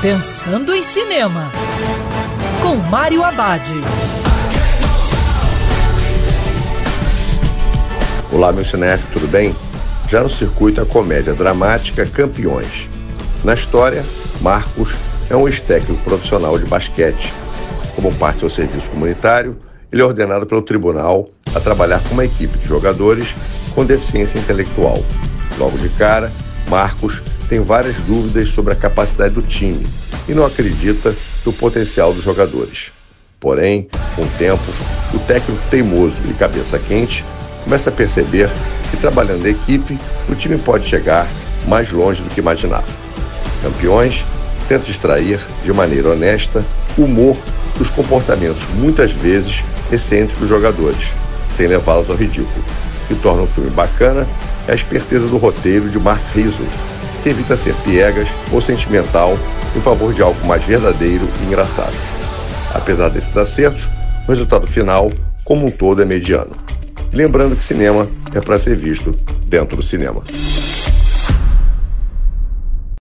Pensando em Cinema, com Mário Abad. Olá, meu cinéfilo, tudo bem? Já no circuito a comédia dramática Campeões. Na história, Marcos é um ex-técnico profissional de basquete. Como parte do serviço comunitário, ele é ordenado pelo tribunal a trabalhar com uma equipe de jogadores com deficiência intelectual. Logo de cara, Marcos tem várias dúvidas sobre a capacidade do time e não acredita no potencial dos jogadores. Porém, com o tempo, o técnico teimoso e cabeça quente começa a perceber que trabalhando em equipe, o time pode chegar mais longe do que imaginava. Campeões tenta extrair de maneira honesta humor dos comportamentos muitas vezes excêntricos dos jogadores, sem levá-los ao ridículo. O que torna o filme bacana é a esperteza do roteiro de Mark Rizzo, que evita ser piegas ou sentimental em favor de algo mais verdadeiro e engraçado. Apesar desses acertos, o resultado final, como um todo, é mediano. Lembrando que cinema é para ser visto dentro do cinema.